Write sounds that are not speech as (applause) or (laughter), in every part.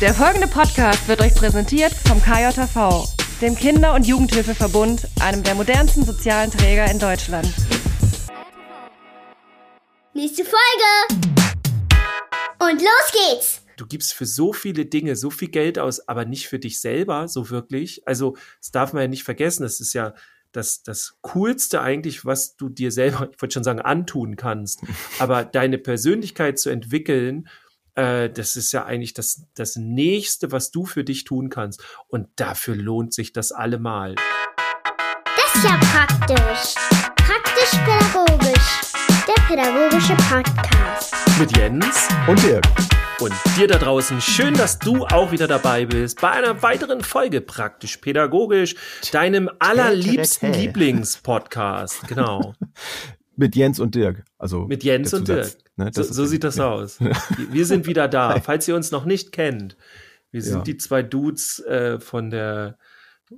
Der folgende Podcast wird euch präsentiert vom KJV, dem Kinder- und Jugendhilfeverbund, einem der modernsten sozialen Träger in Deutschland. Nächste Folge! Und los geht's! du gibst für so viele Dinge so viel Geld aus, aber nicht für dich selber so wirklich. Also, das darf man ja nicht vergessen. Das ist ja das, das Coolste eigentlich, was du dir selber, ich wollte schon sagen, antun kannst. (laughs) Aber deine Persönlichkeit zu entwickeln, äh, das ist ja eigentlich das, das Nächste, was du für dich tun kannst. Und dafür lohnt sich das allemal. Das ist ja praktisch. Praktisch-pädagogisch. Der pädagogische Podcast. Mit Jens Und Dirk. und dir da draußen. Schön, dass du auch wieder dabei bist bei einer weiteren Folge Praktisch Pädagogisch, deinem allerliebsten. Lieblingspodcast. Genau. (laughs) Mit Jens und Dirk. Also Mit Jens und Dirk. ne, so so sieht das ja. aus. (laughs) Wir sind wieder da. Falls ihr uns noch nicht kennt, wir sind Ja. die zwei Dudes äh, von der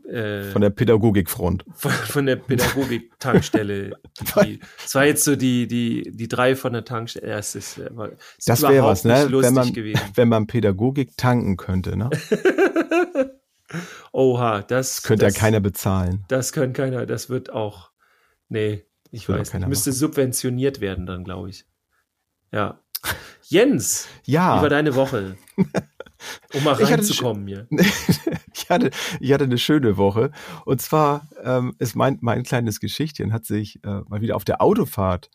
äh, Von der Pädagogikfront. (laughs) von, von der Pädagogik-Tankstelle. (laughs) Das war jetzt so die, die, die drei von der Tankstelle. Ja, es ist, äh, es ist Das wäre was, ne? Wenn man, gewesen. wenn man Pädagogik tanken könnte, ne? Oha, das Könnte das, ja keiner bezahlen. Das kann keiner, das wird auch. Nee, ich weiß nicht. Müsste machen. subventioniert werden dann, glaube ich. Ja. Jens, wie Ja, war deine Woche? (laughs) Um mal reinzukommen hier. (laughs) ich hatte, ich hatte eine schöne Woche. Und zwar ähm, ist mein, mein kleines Geschichtchen hat sich äh, mal wieder auf der Autofahrt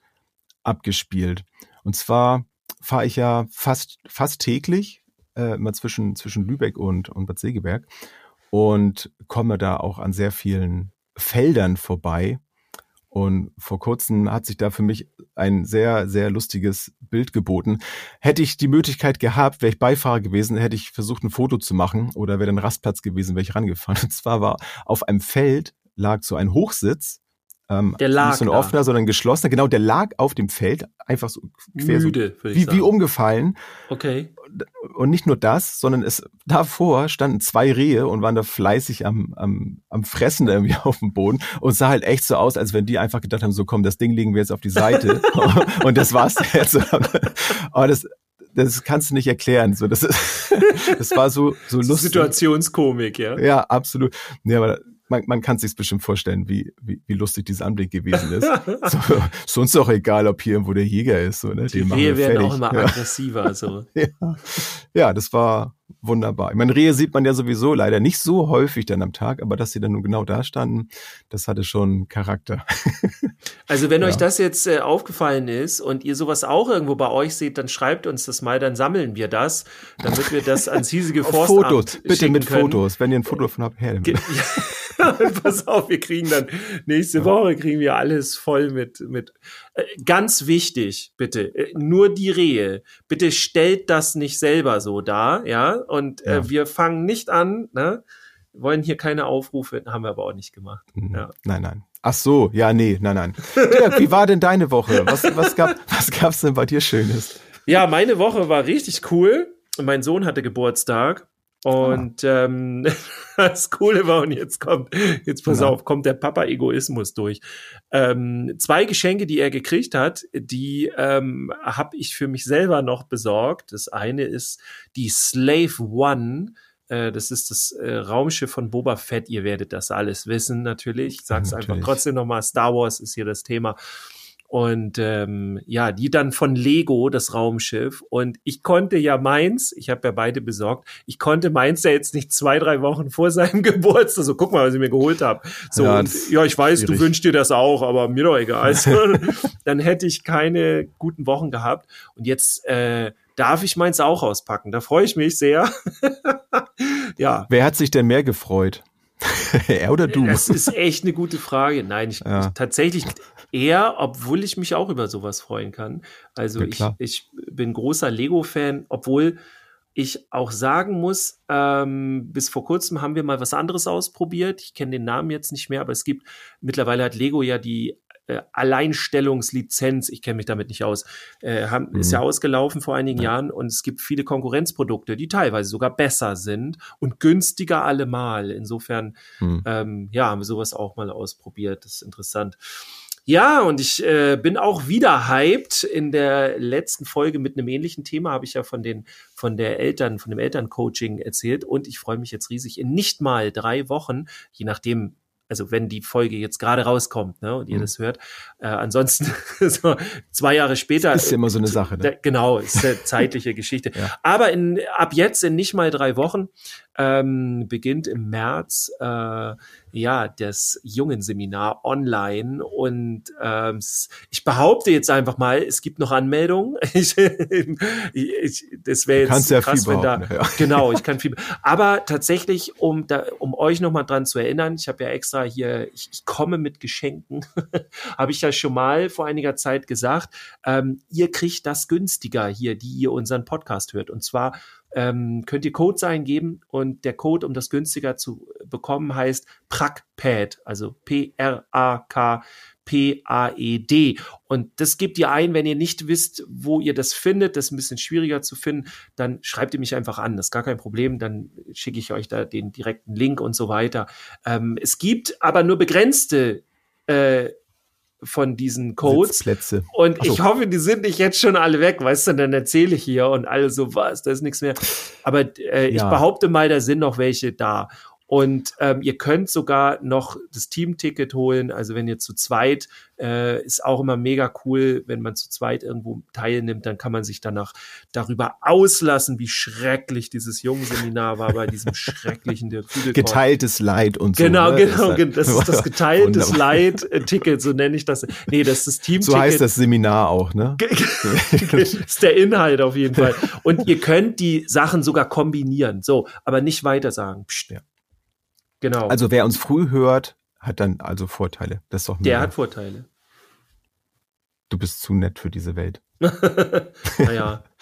abgespielt. Und zwar fahre ich ja fast, fast täglich äh, mal zwischen, zwischen Lübeck und, und Bad Segeberg und komme da auch an sehr vielen Feldern vorbei. Und vor kurzem hat sich da für mich ein sehr, sehr lustiges Bild geboten. Hätte ich die Möglichkeit gehabt, wäre ich Beifahrer gewesen, hätte ich versucht, ein Foto zu machen oder wäre dann Rastplatz gewesen, wäre ich rangefahren. (laughs) Und zwar war auf einem Feld lag so ein Hochsitz. Ähm, Der lag nicht so ein da. offener, sondern ein geschlossener. Genau, der lag auf dem Feld, einfach so quer so, Müde, ich wie, wie umgefallen. Okay. Und nicht nur das, sondern es davor standen zwei Rehe und waren da fleißig am, am, am Fressen irgendwie (laughs) auf dem Boden und sah halt echt so aus, als wenn die einfach gedacht haben, so komm, das Ding legen wir jetzt auf die Seite (laughs) und das war's jetzt. (laughs) Aber das, das kannst du nicht erklären. So, das, ist, das war so, so lustig. Situationskomik, ja. Ja, absolut. Nee, aber man, man kann sich bestimmt vorstellen, wie, wie, wie lustig dieser Anblick gewesen ist. (laughs) So, ist uns doch egal, ob hier irgendwo der Jäger ist. So, ne? Die Rehe wir werden fertig. auch immer ja. aggressiver. So. (laughs) Ja. ja, das war wunderbar. Ich meine, Rehe sieht man ja sowieso leider nicht so häufig dann am Tag, aber dass sie dann nun genau da standen, das hatte schon Charakter. (laughs) Also wenn Ja. euch das jetzt äh, aufgefallen ist und ihr sowas auch irgendwo bei euch seht, dann schreibt uns das mal, dann sammeln wir das, damit wir das ans hiesige (laughs) Forstamt Fotos, bitte mit können. Fotos. Wenn ihr ein Foto von habt, her damit. (laughs) Ja, pass auf, wir kriegen dann nächste Woche kriegen wir alles voll mit mit äh, ganz wichtig, bitte, äh, nur die Rehe. Bitte stellt das nicht selber so dar, ja? Und äh, Ja. wir fangen nicht an, ne? Wollen hier keine Aufrufe, haben wir aber auch nicht gemacht. Ja. Nein, nein. Ach so, ja, nee, nein, nein. Dirk, wie war denn deine Woche? Was, was, gab, was gab's denn bei dir Schönes? Ja, meine Woche war richtig cool. Mein Sohn hatte Geburtstag. Und ähm, (laughs) das Coole war, und jetzt kommt, jetzt pass Ja. auf, kommt der Papa-Egoismus durch. Ähm, zwei Geschenke, die er gekriegt hat, die ähm, habe ich für mich selber noch besorgt. Das eine ist die Slave One. Äh, das ist das äh, Raumschiff von Boba Fett. Ihr werdet das alles wissen, natürlich. Ich sag's Ja, einfach natürlich. trotzdem nochmal. Star Wars ist hier das Thema. Und ähm, ja, die dann von Lego, das Raumschiff. Und ich konnte ja meins, ich habe ja beide besorgt, ich konnte meins ja jetzt nicht zwei, drei Wochen vor seinem (laughs) Geburtstag. So, guck mal, was ich mir geholt habe. So, Ja, und, ja, ich weiß, schwierig. du wünschst dir das auch, aber mir doch egal. (laughs) Also, dann hätte ich keine guten Wochen gehabt. Und jetzt äh, darf ich meins auch auspacken. Da freue ich mich sehr. (laughs) ja, Wer hat sich denn mehr gefreut? (laughs) er oder du? das ist echt eine gute Frage. Nein, ich, Ja. ich tatsächlich eher, obwohl ich mich auch über sowas freuen kann. Also Ja, ich, ich bin großer Lego-Fan, obwohl ich auch sagen muss, ähm, bis vor kurzem haben wir mal was anderes ausprobiert. Ich kenne den Namen jetzt nicht mehr, aber es gibt mittlerweile hat Lego ja die äh, Alleinstellungslizenz, ich kenne mich damit nicht aus, äh, haben, ist Mhm. ja ausgelaufen vor einigen Jahren und es gibt viele Konkurrenzprodukte, die teilweise sogar besser sind und günstiger allemal. Insofern Hm. ähm, ja, haben wir sowas auch mal ausprobiert. Das ist interessant. Ja, und ich äh, bin auch wieder hyped. In der letzten Folge mit einem ähnlichen Thema habe ich ja von den von der Eltern, von dem Elterncoaching erzählt und ich freue mich jetzt riesig in nicht mal drei Wochen, je nachdem, also wenn die Folge jetzt gerade rauskommt ne, und ihr Mhm. das hört. Äh, ansonsten (laughs) so zwei Jahre später. Ist ja immer so eine Sache. Da, Ne? genau, ist eine zeitliche Geschichte. (laughs) Ja. Aber in, ab jetzt in nicht mal drei Wochen ähm, beginnt im März äh, ja das Jungenseminar online und ähm, ich behaupte jetzt einfach mal, es gibt noch Anmeldungen. (laughs) Ich, ich, das wäre jetzt ja krass, viel wenn da ja. genau, ich (laughs) kann viel. Aber tatsächlich, um da, um euch noch mal dran zu erinnern, ich habe ja extra hier, ich, ich komme mit Geschenken, (laughs) habe ich ja schon mal vor einiger Zeit gesagt. Ähm, ihr kriegt das günstiger hier, die ihr unseren Podcast hört. Und zwar ähm, könnt ihr Codes eingeben und der Code, um das günstiger zu bekommen, heißt PRACPAD, also P-R-A-K. P-A-E-D. Und das gebt ihr ein, wenn ihr nicht wisst, wo ihr das findet. Das ist ein bisschen schwieriger zu finden. Dann schreibt ihr mich einfach an. Das ist gar kein Problem. Dann schicke ich euch da den direkten Link und so weiter. Ähm, es gibt aber nur begrenzte äh, von diesen Codes. Sitzplätze. Und so. ich hoffe, die sind nicht jetzt schon alle weg, weißt du, dann erzähle ich hier und alle so, was, da ist nichts mehr. Aber äh, ich Ja. behaupte mal, da sind noch welche da. Und ähm, ihr könnt sogar noch das Teamticket holen. Also wenn ihr zu zweit, äh, ist auch immer mega cool, wenn man zu zweit irgendwo teilnimmt, dann kann man sich danach darüber auslassen, wie schrecklich dieses Jungenseminar war bei diesem (laughs) schrecklichen Dirk Kügelkorn. Geteiltes Leid und so. Genau, ne? genau, gen- das ist das (laughs) geteiltes. Leid-Ticket, so nenne ich das. Nee, das ist das Teamticket. So heißt das Seminar auch, ne? (laughs) das ist der Inhalt auf jeden Fall. Und ihr könnt die Sachen sogar kombinieren. So, aber nicht weiter sagen. Psst. Ja. Genau. Also wer uns früh hört, hat dann also Vorteile. Das ist doch der hat Vorteile. Du bist zu nett für diese Welt. (laughs) naja. (laughs)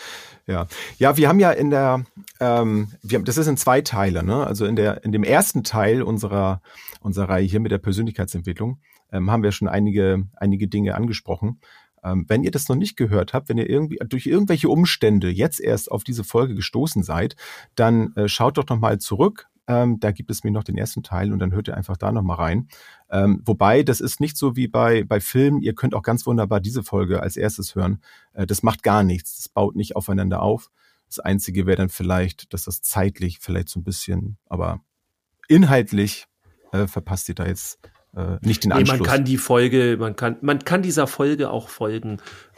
Ja, ja, wir haben ja in der, ähm, wir haben, das ist in zwei Teile, ne? Also in der, in dem ersten Teil unserer unserer Reihe hier mit der Persönlichkeitsentwicklung ähm, haben wir schon einige einige Dinge angesprochen. Ähm, wenn ihr das noch nicht gehört habt, wenn ihr irgendwie durch irgendwelche Umstände jetzt erst auf diese Folge gestoßen seid, dann äh, schaut doch noch mal zurück. Ähm, da gibt es mir noch den ersten Teil und dann hört ihr einfach da noch mal rein. Ähm, wobei, das ist nicht so wie bei, bei Filmen. Ihr könnt auch ganz wunderbar diese Folge als erstes hören. Äh, das macht gar nichts. Das baut nicht aufeinander auf. Das Einzige wäre dann vielleicht, dass das zeitlich vielleicht so ein bisschen, aber inhaltlich äh, verpasst ihr da jetzt äh, nicht den Nee, Anschluss. man kann die Folge, man kann, man kann dieser Folge auch folgen,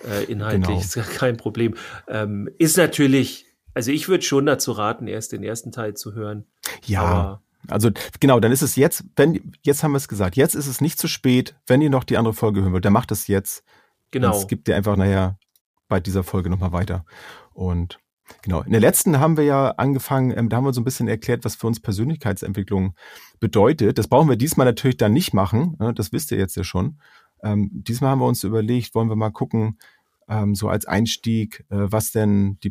äh, inhaltlich, Genau. (laughs) ist kein Problem. Ähm, ist natürlich, also ich würde schon dazu raten, erst den ersten Teil zu hören. ja, Aber also genau, dann ist es jetzt, wenn, jetzt haben wir es gesagt, jetzt ist es nicht zu spät, wenn ihr noch die andere Folge hören wollt, dann macht es jetzt. genau. Es gibt dir einfach nachher bei dieser Folge nochmal weiter. Und genau, in der letzten haben wir ja angefangen, ähm, da haben wir so ein bisschen erklärt, was für uns Persönlichkeitsentwicklung bedeutet. Das brauchen wir diesmal natürlich dann nicht machen, ne? das wisst ihr jetzt ja schon. Ähm, diesmal haben wir uns überlegt, wollen wir mal gucken, ähm, so als Einstieg, äh, was denn die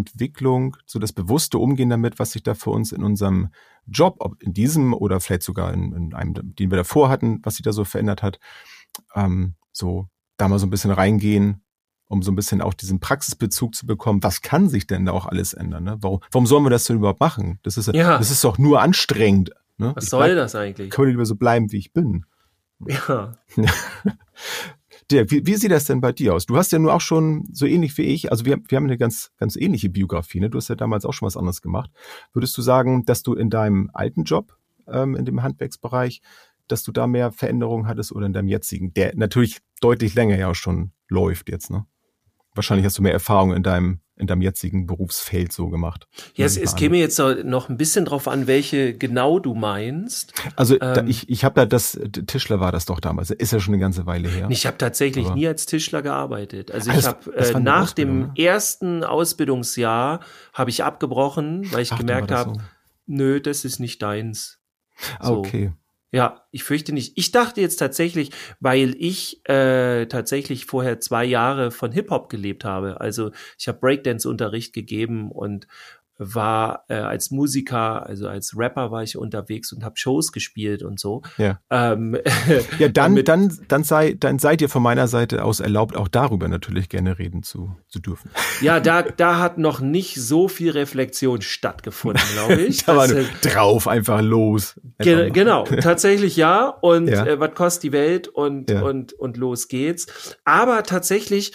Persönlichkeitsentwicklung, so das bewusste Umgehen damit, was sich da für uns in unserem Job, ob in diesem oder vielleicht sogar in, in einem, den wir davor hatten, was sich da so verändert hat, ähm, so da mal so ein bisschen reingehen, um so ein bisschen auch diesen Praxisbezug zu bekommen. Was kann sich denn da auch alles ändern? Ne? Warum, warum sollen wir das denn überhaupt machen? Das ist, Ja. das ist doch nur anstrengend. Ne? Was Ich soll bleib- das eigentlich? Kann ich lieber so bleiben, wie ich bin. Ja. (laughs) (laughs) Dirk, wie, wie sieht das denn bei dir aus? Du hast ja nur auch schon so ähnlich wie ich, also wir, wir haben eine ganz, ganz ähnliche Biografie, ne? Du hast ja damals auch schon was anderes gemacht. Würdest du sagen, dass du in deinem alten Job, ähm, in dem Handwerksbereich, dass du da mehr Veränderungen hattest oder in deinem jetzigen, der natürlich deutlich länger ja auch schon läuft jetzt, ne? Wahrscheinlich hast du mehr Erfahrung in deinem, in deinem jetzigen Berufsfeld so gemacht. Ja, es, es käme jetzt noch ein bisschen drauf an, welche genau du meinst. Also da, ähm, ich, ich habe da das, Tischler war das doch damals, ist ja schon eine ganze Weile her. Ich habe tatsächlich Aber- nie als Tischler gearbeitet. Also ich habe äh, nach dem ersten Ausbildungsjahr habe ich abgebrochen, weil ich Ach, gemerkt habe, so. nö, das ist nicht deins. So. okay. Ja, ich fürchte nicht. Ich dachte jetzt tatsächlich, weil ich äh, tatsächlich vorher zwei Jahre von Hip-Hop gelebt habe. Also ich habe Breakdance-Unterricht gegeben und war äh, als Musiker, also als Rapper war ich unterwegs und habe Shows gespielt und so. Ja. Ähm, (laughs) Ja, dann, mit- dann, dann sei, dann seid ihr von meiner Seite aus erlaubt, auch darüber natürlich gerne reden zu, zu dürfen. ja, da, (laughs) da hat noch nicht so viel Reflexion stattgefunden, glaube (laughs) ich. da war Das, äh, drauf, einfach los. Ge genau, tatsächlich ja. Und Ja. Äh, was kostet die Welt und, Ja. und, und los geht's. Aber tatsächlich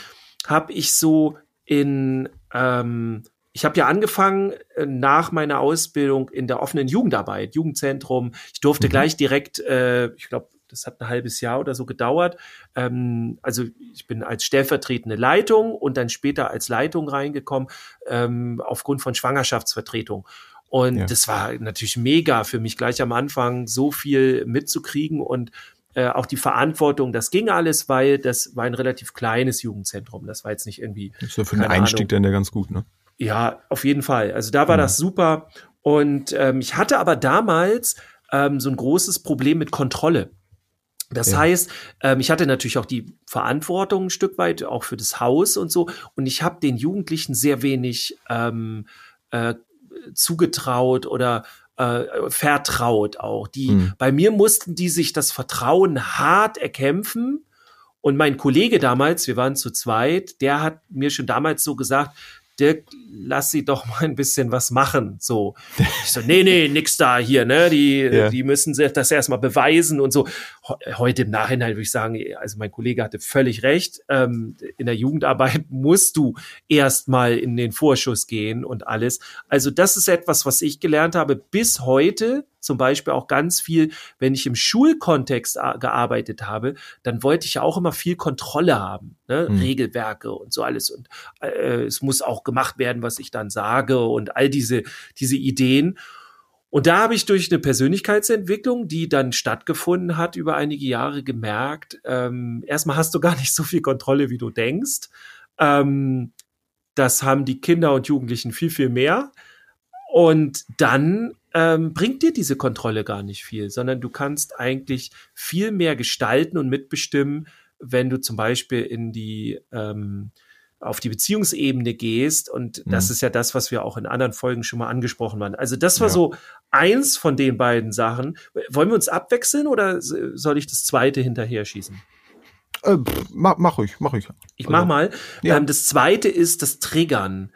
habe ich so in, ähm, ich habe ja angefangen äh, nach meiner Ausbildung in der offenen Jugendarbeit, Jugendzentrum. Ich durfte Mhm. gleich direkt, äh, ich glaube, das hat ein halbes Jahr oder so gedauert. Ähm, also ich bin als stellvertretende Leitung und dann später als Leitung reingekommen ähm, aufgrund von Schwangerschaftsvertretung. Und Ja. das war natürlich mega für mich gleich am Anfang, so viel mitzukriegen und äh, auch die Verantwortung, das ging alles, weil das war ein relativ kleines Jugendzentrum. Das war jetzt nicht irgendwie Das ist ja für den Einstieg Ahnung. dann ja ganz gut, ne? Ja, auf jeden Fall. Also da war Mhm. das super. Und ähm, ich hatte aber damals ähm, so ein großes Problem mit Kontrolle. Das Ja. heißt, ähm, ich hatte natürlich auch die Verantwortung ein Stück weit, auch für das Haus und so. Und ich habe den Jugendlichen sehr wenig ähm, äh, zugetraut oder äh, vertraut auch. Die, Mhm. Bei mir mussten die sich das Vertrauen hart erkämpfen. Und mein Kollege damals, wir waren zu zweit, der hat mir schon damals so gesagt, Dirk, lass sie doch (laughs) mal ein bisschen was machen. So. Ich so, nee, nee, nix da hier, ne? Die, Ja. die müssen sich das erstmal beweisen und so. He- Heute im Nachhinein würde ich sagen, also mein Kollege hatte völlig recht. Ähm, in der Jugendarbeit (laughs) musst du erstmal in den Vorschuss gehen und alles. Also das ist etwas, was ich gelernt habe bis heute. Zum Beispiel auch ganz viel, wenn ich im Schulkontext gearbeitet habe, dann wollte ich ja auch immer viel Kontrolle haben, ne? Mhm. Regelwerke und so alles. Und äh, es muss auch gemacht werden, was ich dann sage und all diese, diese Ideen. Und da habe ich durch eine Persönlichkeitsentwicklung, die dann stattgefunden hat über einige Jahre, gemerkt, ähm, erstmal hast du gar nicht so viel Kontrolle, wie du denkst. Ähm, das haben die Kinder und Jugendlichen viel, viel mehr. Und dann ähm, bringt dir diese Kontrolle gar nicht viel, sondern du kannst eigentlich viel mehr gestalten und mitbestimmen, wenn du zum Beispiel in die ähm, auf die Beziehungsebene gehst. Und das Mhm. ist ja das, was wir auch in anderen Folgen schon mal angesprochen haben. Also das war Ja. so eins von den beiden Sachen. Wollen wir uns abwechseln oder soll ich das zweite hinterher schießen? Äh, pff, mach, mach ich, mach ich. Ich mach Also, mal. ja. Ähm, das zweite ist das Triggern.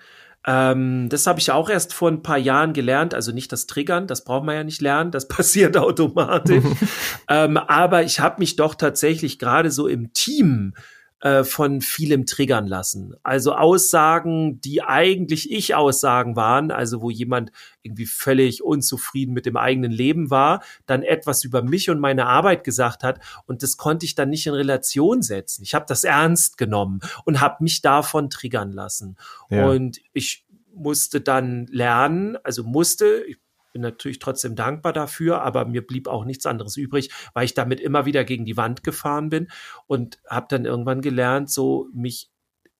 Ähm, das habe ich auch erst vor ein paar Jahren gelernt. Also nicht das Triggern, das braucht man ja nicht lernen, das (laughs) passiert automatisch. (laughs) ähm, aber ich habe mich doch tatsächlich gerade so im Team äh, von vielem triggern lassen. Also Aussagen, die eigentlich ich Aussagen waren, also wo jemand irgendwie völlig unzufrieden mit dem eigenen Leben war, dann etwas über mich und meine Arbeit gesagt hat und das konnte ich dann nicht in Relation setzen. Ich habe das ernst genommen und habe mich davon triggern lassen. Ja. Und ich musste dann lernen, also musste, ich bin natürlich trotzdem dankbar dafür, aber mir blieb auch nichts anderes übrig, weil ich damit immer wieder gegen die Wand gefahren bin und habe dann irgendwann gelernt, so mich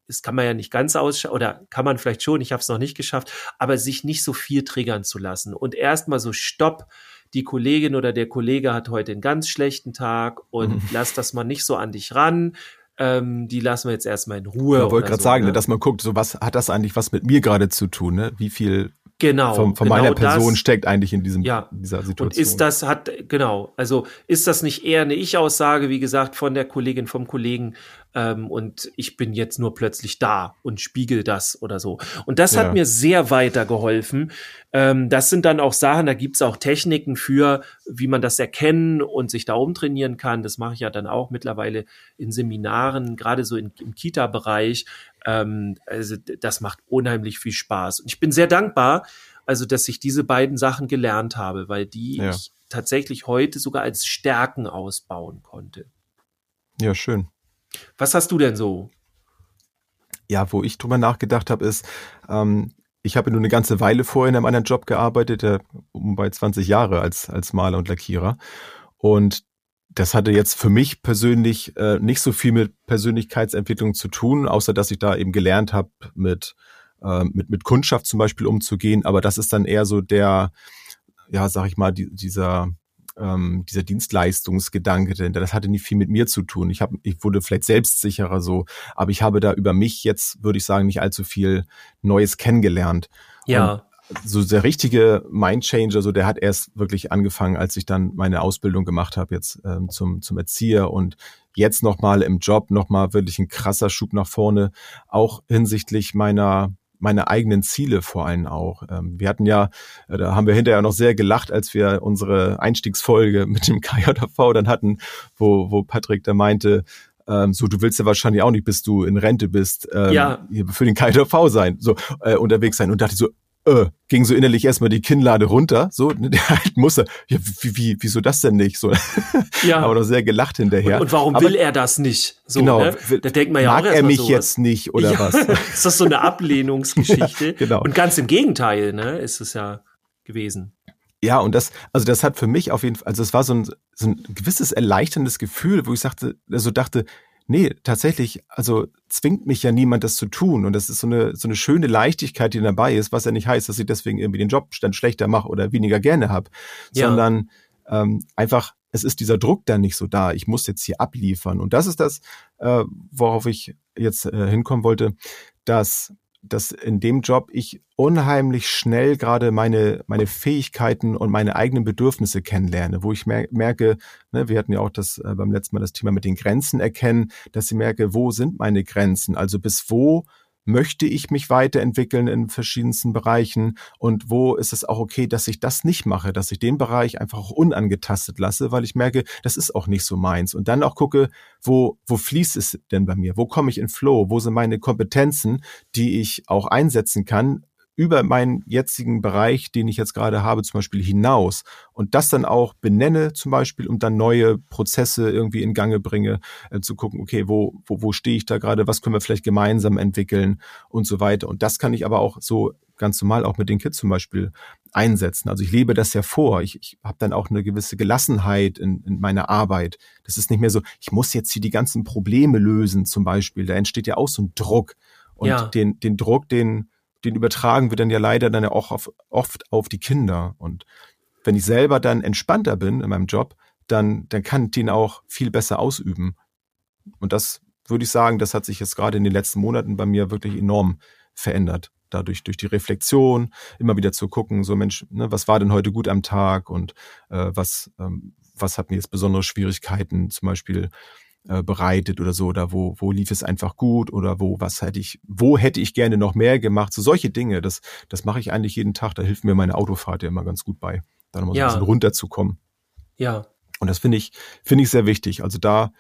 das kann man ja nicht ganz ausschauen, oder kann man vielleicht schon, ich habe es noch nicht geschafft, aber sich nicht so viel triggern zu lassen. Und erstmal so, stopp, die Kollegin oder der Kollege hat heute einen ganz schlechten Tag und Mhm. lass das mal nicht so an dich ran. Ähm, die lassen wir jetzt erstmal in Ruhe. Ich wollte gerade so, sagen, ne? ne, dass man guckt, so was hat das eigentlich was mit mir gerade zu tun, ne? Wie viel genau, von, von genau meiner Person das. steckt eigentlich in diesem, Ja. dieser Situation. Und ist das, hat, genau, also ist das nicht eher eine Ich-Aussage, wie gesagt, von der Kollegin, vom Kollegen, ähm, und ich bin jetzt nur plötzlich da und spiegel das oder so. Und das Ja. hat mir sehr weitergeholfen. Ähm, das sind dann auch Sachen, da gibt's auch Techniken für, wie man das erkennen und sich da umtrainieren kann. Das mache ich ja dann auch mittlerweile in Seminaren, gerade so in, im Kita-Bereich. Ähm, also das macht unheimlich viel Spaß. Und ich bin sehr dankbar, also dass ich diese beiden Sachen gelernt habe, weil die Ja. ich tatsächlich heute sogar als Stärken ausbauen konnte. ja, schön. Was hast du denn so? Ja, wo ich drüber nachgedacht habe, ist, ähm, ich habe nur eine ganze Weile vorher in einem anderen Job gearbeitet, äh, um bei 20 Jahre als, als Maler und Lackierer. Und das hatte jetzt für mich persönlich äh, nicht so viel mit Persönlichkeitsentwicklung zu tun, außer dass ich da eben gelernt habe, mit, äh, mit, mit Kundschaft zum Beispiel umzugehen. Aber das ist dann eher so der, ja, sag ich mal, die, dieser, ähm, dieser Dienstleistungsgedanke, denn das hatte nicht viel mit mir zu tun. Ich, hab, ich wurde vielleicht selbstsicherer so, aber ich habe da über mich jetzt, würde ich sagen, nicht allzu viel Neues kennengelernt. Ja, so der richtige Mindchanger, so der hat erst wirklich angefangen, als ich dann meine Ausbildung gemacht habe jetzt ähm, zum zum Erzieher und jetzt nochmal im Job nochmal wirklich ein krasser Schub nach vorne, auch hinsichtlich meiner meine eigenen Ziele vor allem auch. Ähm, wir hatten ja, äh, da haben wir hinterher noch sehr gelacht, als wir unsere Einstiegsfolge mit dem (laughs) KJV dann hatten, wo, wo Patrick da meinte, ähm, so, du willst ja wahrscheinlich auch nicht, bis du in Rente bist, ähm, ja. für den KJV sein, so äh, unterwegs sein. Und dachte so, äh, ging so innerlich erstmal die Kinnlade runter, so, (laughs) der halt musste, ja, wie, wie, wieso das denn nicht, so, (laughs) ja. aber noch sehr gelacht hinterher. Und, und warum aber, will er das nicht, so, genau, ne? da denkt man ja mag auch er mich sowas. jetzt nicht, oder ja, was? (laughs) ist das so eine Ablehnungsgeschichte? ja, genau. Und ganz im Gegenteil, ne, ist es ja gewesen. Ja, und das, also das hat für mich auf jeden Fall, also es war so ein, so ein gewisses erleichterndes Gefühl, wo ich sagte, also dachte, Nee, tatsächlich, also zwingt mich ja niemand, das zu tun. Und das ist so eine, so eine schöne Leichtigkeit, die dabei ist, was ja nicht heißt, dass ich deswegen irgendwie den Job dann schlechter mache oder weniger gerne habe, ja. sondern ähm, einfach, es ist dieser Druck dann nicht so da. Ich muss jetzt hier abliefern. Und das ist das, äh, worauf ich jetzt äh, hinkommen wollte, dass dass in dem Job ich unheimlich schnell gerade meine, meine Fähigkeiten und meine eigenen Bedürfnisse kennenlerne, wo ich mer merke, ne, wir hatten ja auch das äh, beim letzten Mal das Thema mit den Grenzen erkennen, dass ich merke, wo sind meine Grenzen? Also bis wo möchte ich mich weiterentwickeln in verschiedensten Bereichen und wo ist es auch okay, dass ich das nicht mache, dass ich den Bereich einfach auch unangetastet lasse, weil ich merke, das ist auch nicht so meins. Und dann auch gucke, wo, wo fließt es denn bei mir? Wo komme ich in Flow? Wo sind meine Kompetenzen, die ich auch einsetzen kann, über meinen jetzigen Bereich, den ich jetzt gerade habe, zum Beispiel hinaus und das dann auch benenne, zum Beispiel, und dann neue Prozesse irgendwie in Gange bringe, äh, zu gucken, okay, wo, wo, wo stehe ich da gerade, was können wir vielleicht gemeinsam entwickeln und so weiter. Und das kann ich aber auch so ganz normal auch mit den Kids zum Beispiel einsetzen. Also ich lebe das ja vor. Ich, ich habe dann auch eine gewisse Gelassenheit in, in meiner Arbeit. Das ist nicht mehr so, ich muss jetzt hier die ganzen Probleme lösen zum Beispiel. Da entsteht ja auch so ein Druck. Und ja. den, den Druck, den, den übertragen wir dann ja leider dann ja auch auf, oft auf die Kinder. Und wenn ich selber dann entspannter bin in meinem Job, dann, dann kann ich den auch viel besser ausüben. Und das würde ich sagen, das hat sich jetzt gerade in den letzten Monaten bei mir wirklich enorm verändert. Dadurch, durch die Reflexion, immer wieder zu gucken, so Mensch, ne, was war denn heute gut am Tag und äh, was, ähm, was hat mir jetzt besondere Schwierigkeiten, zum Beispiel äh, bereitet oder so oder wo wo lief es einfach gut oder wo was hätte ich wo hätte ich gerne noch mehr gemacht? So solche Dinge das das mache ich eigentlich jeden Tag. Da hilft mir meine Autofahrt ja immer ganz gut bei da nochmal ja. so ein bisschen runterzukommen. Ja. Und das finde ich finde ich sehr wichtig. Also da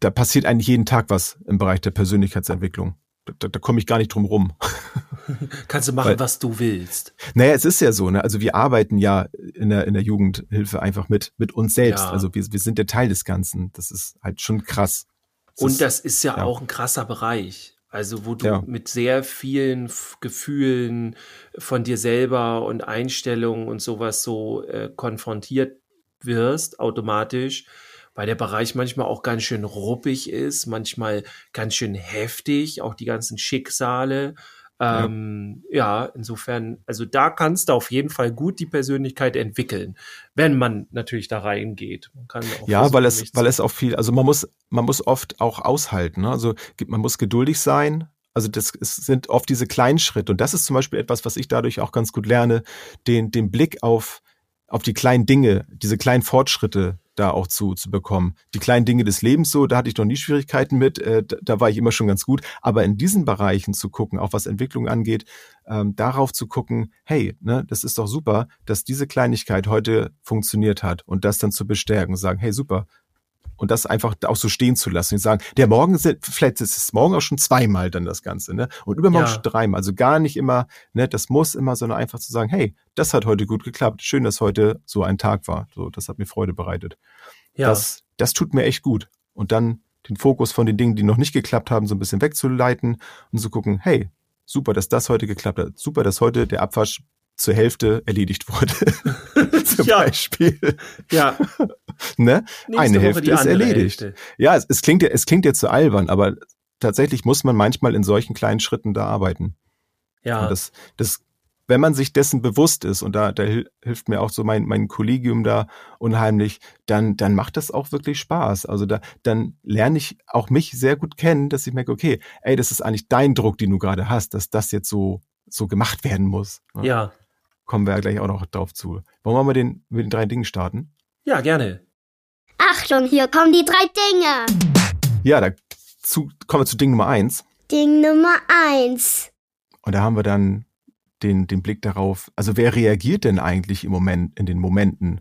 da passiert eigentlich jeden Tag was im Bereich der Persönlichkeitsentwicklung da, da komme ich gar nicht drum rum. (laughs) Kannst du machen, Weil, was du willst. Naja, es ist ja so, ne? Also wir arbeiten ja in der, in der Jugendhilfe einfach mit, mit uns selbst. Ja. Also wir, wir sind der Teil des Ganzen. Das ist halt schon krass. Das Und ist, das ist ja, ja, auch ein krasser Bereich. Also wo du ja. mit sehr vielen Gefühlen von dir selber und Einstellungen und sowas so äh, konfrontiert wirst, automatisch weil der Bereich manchmal auch ganz schön ruppig ist, manchmal ganz schön heftig, auch die ganzen Schicksale. Ähm, ja. ja, insofern, also da kannst du auf jeden Fall gut die Persönlichkeit entwickeln, wenn man natürlich da reingeht. Man kann ja, weil es, weil es auch viel, also man muss, man muss oft auch aushalten. Ne? Also man muss geduldig sein, also das sind oft diese kleinen Schritte. Und das ist zum Beispiel etwas, was ich dadurch auch ganz gut lerne, den, den Blick auf, auf die kleinen Dinge, diese kleinen Fortschritte da auch zu, zu bekommen. Die kleinen Dinge des Lebens so, da hatte ich noch nie Schwierigkeiten mit, äh, da, da, war ich immer schon ganz gut. Aber in diesen Bereichen zu gucken, auch was Entwicklung angeht, ähm, darauf zu gucken, hey, ne, das ist doch super, dass diese Kleinigkeit heute funktioniert hat und das dann zu bestärken sagen, hey, super, und das einfach auch so stehen zu lassen und sagen, der Morgen sind, vielleicht ist es morgen auch schon zweimal dann das Ganze, ne? Und übermorgen ja. schon dreimal. Also gar nicht immer, ne, das muss immer, sondern einfach zu sagen, hey, das hat heute gut geklappt. Schön, dass heute so ein Tag war. So, das hat mir Freude bereitet. Ja. Das, das tut mir echt gut. Und dann den Fokus von den Dingen, die noch nicht geklappt haben, so ein bisschen wegzuleiten und zu gucken, hey, super, dass das heute geklappt hat. Super, dass heute der Abwasch zur Hälfte erledigt wurde. (laughs) Zum ja. Beispiel. Ja. (laughs) ne? Eine Hälfte ist erledigt. Hälfte. Ja, es, es, klingt, es klingt jetzt zu so albern, aber tatsächlich muss man manchmal in solchen kleinen Schritten da arbeiten. Ja. Und das, das, wenn man sich dessen bewusst ist, und da, da hilft mir auch so mein, mein Kollegium da unheimlich, dann, dann macht das auch wirklich Spaß. Also da, dann lerne ich auch mich sehr gut kennen, dass ich merke, okay, ey, das ist eigentlich dein Druck, den du gerade hast, dass das jetzt so so gemacht werden muss. Ne? Ja. Kommen wir ja gleich auch noch drauf zu. Wollen wir mal den, mit den drei Dingen starten? Ja, gerne. Achtung, hier kommen die drei Dinge. Ja, da zu, kommen wir zu Ding Nummer eins. Ding Nummer eins. Und da haben wir dann den, den Blick darauf, also wer reagiert denn eigentlich im Moment, in den Momenten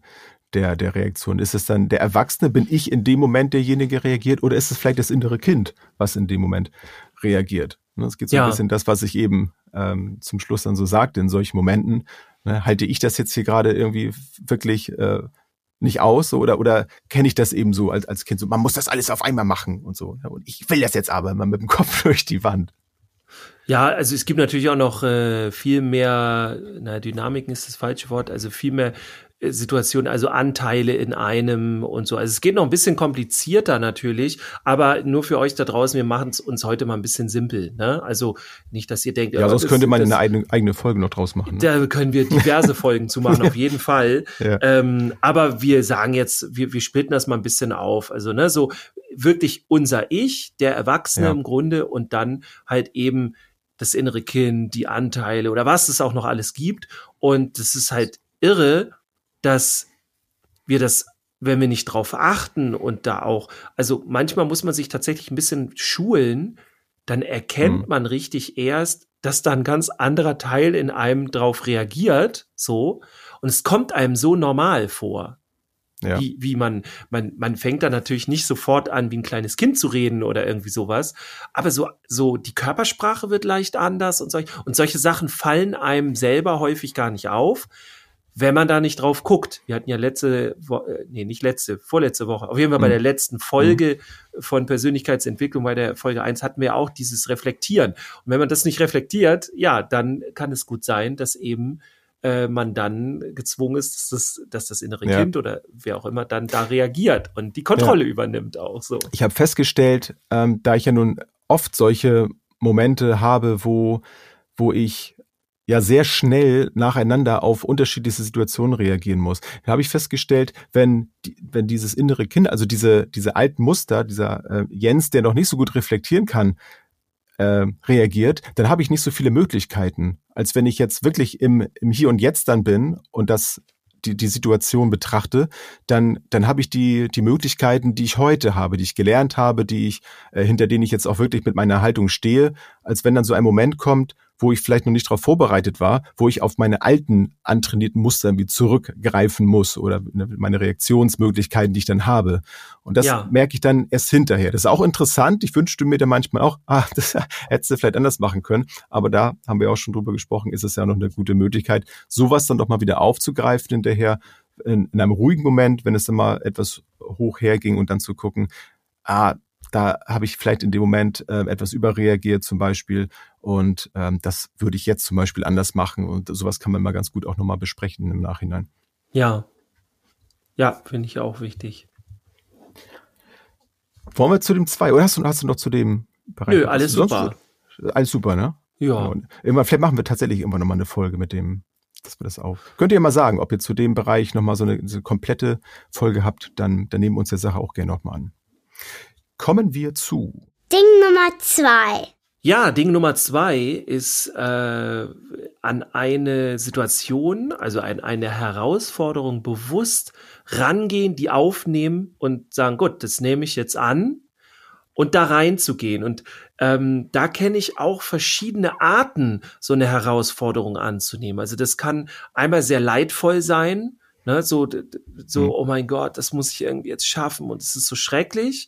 der, der Reaktion? Ist es dann der Erwachsene, bin ich in dem Moment derjenige reagiert oder ist es vielleicht das innere Kind, was in dem Moment reagiert? Ne, Es geht so Ja. ein bisschen das, was ich eben ähm, zum Schluss dann so sagte, in solchen Momenten, ne, halte ich das jetzt hier gerade irgendwie wirklich äh, nicht aus so, oder oder kenne ich das eben so als als Kind so man muss das alles auf einmal machen und so ja, und ich will das jetzt aber mal mit dem (laughs) Kopf durch die Wand. Ja, also es gibt natürlich auch noch äh, viel mehr, na, Dynamiken ist das falsche Wort, also viel mehr Situationen, also Anteile in einem und so. Also es geht noch ein bisschen komplizierter natürlich, aber nur für euch da draußen, wir machen es uns heute mal ein bisschen simpel. Ne? Also nicht, dass ihr denkt, ja äh, sonst das- könnte man das, eine eigene, eigene Folge noch draus machen ne? Da können wir diverse (laughs) Folgen zu machen, auf jeden Fall. (laughs) Ja. Ähm, aber wir sagen jetzt, wir, wir splitten das mal ein bisschen auf. Also, ne, so wirklich unser Ich, der Erwachsene Ja. im Grunde und dann halt eben das innere Kind, die Anteile oder was es auch noch alles gibt. Und das ist halt irre, dass wir das, wenn wir nicht drauf achten und da auch, also manchmal muss man sich tatsächlich ein bisschen schulen, dann erkennt Mhm. man richtig erst, dass da ein ganz anderer Teil in einem drauf reagiert, so. Und es kommt einem so normal vor. Ja. Wie, wie man, man, man fängt da natürlich nicht sofort an, wie ein kleines Kind zu reden oder irgendwie sowas. Aber so, so die Körpersprache wird leicht anders und solch, und solche Sachen fallen einem selber häufig gar nicht auf, wenn man da nicht drauf guckt. Wir hatten ja letzte, Wo äh, nee, nicht letzte, vorletzte Woche, auf jeden Fall bei Mhm. der letzten Folge von Persönlichkeitsentwicklung, bei der Folge 1 hatten wir auch dieses Reflektieren. Und wenn man das nicht reflektiert, ja, dann kann es gut sein, dass eben äh, man dann gezwungen ist, dass das, dass das innere Ja. Kind oder wer auch immer dann da reagiert und die Kontrolle übernimmt auch so. ich habe festgestellt, ähm, da ich ja nun oft solche Momente habe, wo, wo ich ja sehr schnell nacheinander auf unterschiedliche Situationen reagieren muss. Da habe ich festgestellt, wenn, wenn dieses innere Kind, also diese, diese alten Muster, dieser äh, Jens, der noch nicht so gut reflektieren kann, äh, reagiert, dann habe ich nicht so viele Möglichkeiten, als wenn ich jetzt wirklich im, im Hier und Jetzt dann bin und das die, die Situation betrachte, dann, dann habe ich die, die Möglichkeiten, die ich heute habe, die ich gelernt habe, die ich, äh, hinter denen ich jetzt auch wirklich mit meiner Haltung stehe, als wenn dann so ein Moment kommt, wo ich vielleicht noch nicht darauf vorbereitet war, wo ich auf meine alten antrainierten Muster irgendwie zurückgreifen muss oder ne, meine Reaktionsmöglichkeiten, die ich dann habe. Und das Ja. merke ich dann erst hinterher. Das ist auch interessant. Ich wünschte mir dann manchmal auch, ah, (laughs) das hättest du vielleicht anders machen können. Aber da haben wir auch schon drüber gesprochen, ist es ja noch eine gute Möglichkeit, sowas dann doch mal wieder aufzugreifen hinterher in, in einem ruhigen Moment, wenn es dann mal etwas hoch herging und dann zu gucken, ah, da habe ich vielleicht in dem Moment äh, etwas überreagiert zum Beispiel und ähm, das würde ich jetzt zum Beispiel anders machen und sowas kann man mal ganz gut auch nochmal besprechen im Nachhinein. Ja. Ja, finde ich auch wichtig. Wollen wir zu dem zwei oder hast du, hast du noch zu dem Bereich? Nö, alles du sonst- super. Alles super, ne? Ja. Und irgendwann, vielleicht machen wir tatsächlich irgendwann nochmal eine Folge mit dem, dass wir das auch. Könnt ihr ja mal sagen, ob ihr zu dem Bereich nochmal so eine, so eine komplette Folge habt, dann, dann nehmen wir uns der Sache auch gerne nochmal an. Kommen wir zu. Ding Nummer zwei. Ja, Ding Nummer zwei ist äh, an eine Situation, also ein, eine Herausforderung bewusst rangehen, die aufnehmen und sagen, gut, das nehme ich jetzt an und da reinzugehen. Und ähm, da kenne ich auch verschiedene Arten, so eine Herausforderung anzunehmen. Also das kann einmal sehr leidvoll sein, ne, so, so, Mhm. oh mein Gott, das muss ich irgendwie jetzt schaffen und es ist so schrecklich.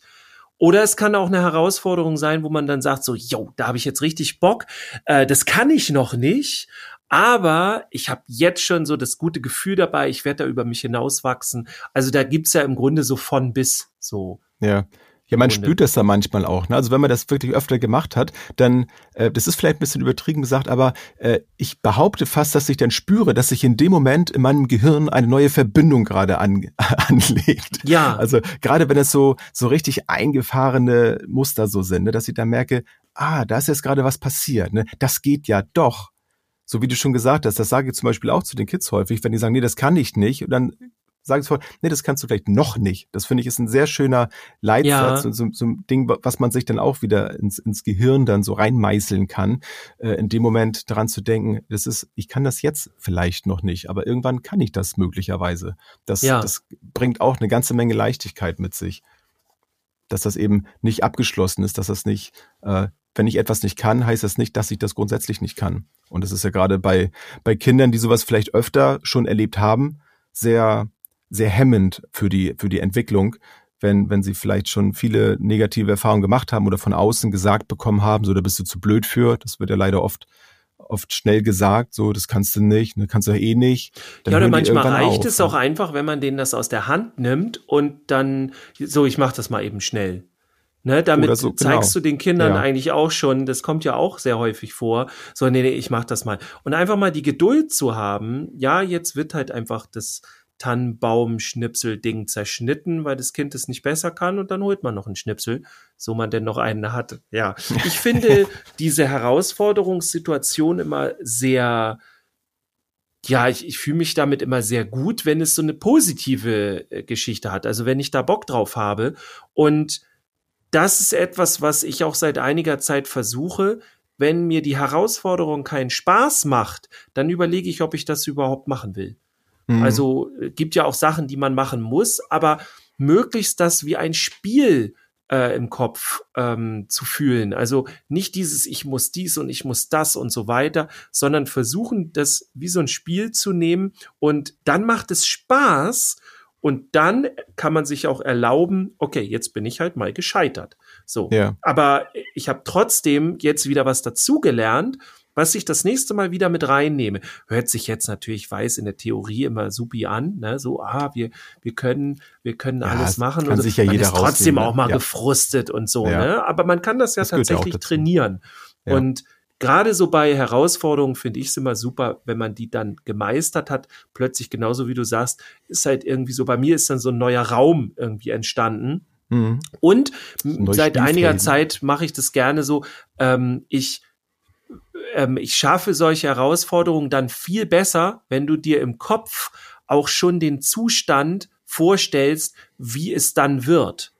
Oder es kann auch eine Herausforderung sein, wo man dann sagt, so, yo, da habe ich jetzt richtig Bock. Äh, das kann ich noch nicht, aber ich habe jetzt schon so das gute Gefühl dabei, ich werde da über mich hinauswachsen. Also da gibt's ja im Grunde so von bis so. Ja. Ja, man spürt das da manchmal auch. Ne? Also wenn man das wirklich öfter gemacht hat, dann, äh, das ist vielleicht ein bisschen übertrieben gesagt, aber äh, ich behaupte fast, dass ich dann spüre, dass sich in dem Moment in meinem Gehirn eine neue Verbindung gerade an, (laughs) anlegt. Ja, Also gerade wenn es so, so richtig eingefahrene Muster so sind, ne, dass ich dann merke, ah, da ist jetzt gerade was passiert. Ne? Das geht ja doch. So wie du schon gesagt hast, das sage ich zum Beispiel auch zu den Kids häufig, wenn die sagen, nee, das kann ich nicht. Und dann sagen sofort, nee, das kannst du vielleicht noch nicht. Das finde ich ist ein sehr schöner Leitsatz Ja. und so, so ein Ding, was man sich dann auch wieder ins, ins Gehirn dann so reinmeißeln kann, äh, in dem Moment daran zu denken, das ist, ich kann das jetzt vielleicht noch nicht, aber irgendwann kann ich das möglicherweise. Das, Ja. das bringt auch eine ganze Menge Leichtigkeit mit sich. Dass das eben nicht abgeschlossen ist, dass das nicht, äh, wenn ich etwas nicht kann, heißt das nicht, dass ich das grundsätzlich nicht kann. Und das ist ja gerade bei, bei Kindern, die sowas vielleicht öfter schon erlebt haben, sehr, sehr hemmend für die, für die Entwicklung, wenn, wenn sie vielleicht schon viele negative Erfahrungen gemacht haben oder von außen gesagt bekommen haben, so, da bist du zu blöd für. Das wird ja leider oft, oft schnell gesagt, so, das kannst du nicht, das kannst du ja eh nicht. Dann ja, oder manchmal reicht auf. es auch einfach, wenn man denen das aus der Hand nimmt und dann, so, ich mach das mal eben schnell. Ne, damit so, genau. zeigst du den Kindern Ja. eigentlich auch schon, das kommt ja auch sehr häufig vor, so, nee, nee, ich mach das mal. Und einfach mal die Geduld zu haben, ja, jetzt wird halt einfach das Tannenbaum-Schnipsel-Ding zerschnitten, weil das Kind es nicht besser kann und dann holt man noch einen Schnipsel, so man denn noch einen hat. Ja, ich finde (laughs) diese Herausforderungssituation immer sehr, ja, ich, ich fühle mich damit immer sehr gut, wenn es so eine positive äh, Geschichte hat. Also wenn ich da Bock drauf habe. Und das ist etwas, was ich auch seit einiger Zeit versuche. Wenn mir die Herausforderung keinen Spaß macht, dann überlege ich, ob ich das überhaupt machen will. Mhm. Also äh, gibt ja auch Sachen, die man machen muss, aber möglichst das wie ein Spiel äh, im Kopf ähm, zu fühlen. Also nicht dieses Ich muss dies und ich muss das und so weiter, sondern versuchen, das wie so ein Spiel zu nehmen und dann macht es Spaß und dann kann man sich auch erlauben, okay, jetzt bin ich halt mal gescheitert. So. Ja. Aber ich habe trotzdem jetzt wieder was dazugelernt, was ich das nächste Mal wieder mit reinnehme. Hört sich jetzt natürlich, ich weiß, in der Theorie immer supi an, ne? So, ah, wir, wir können, wir können Ja, alles machen. kann und sich ja man jeder ist trotzdem rausnehmen, auch mal ne? Ja. gefrustet und so, Ja. ne? Aber man kann das ja Das tatsächlich trainieren. Und gerade so bei Herausforderungen finde ich es immer super, wenn man die dann gemeistert hat, plötzlich genauso wie du sagst, ist halt irgendwie so, bei mir ist dann so ein neuer Raum irgendwie entstanden. Mhm. Und seit einiger ne? Zeit mache ich das gerne so, ähm, ich, ähm, ich schaffe solche Herausforderungen dann viel besser, wenn du dir im Kopf auch schon den Zustand vorstellst, wie es dann wird.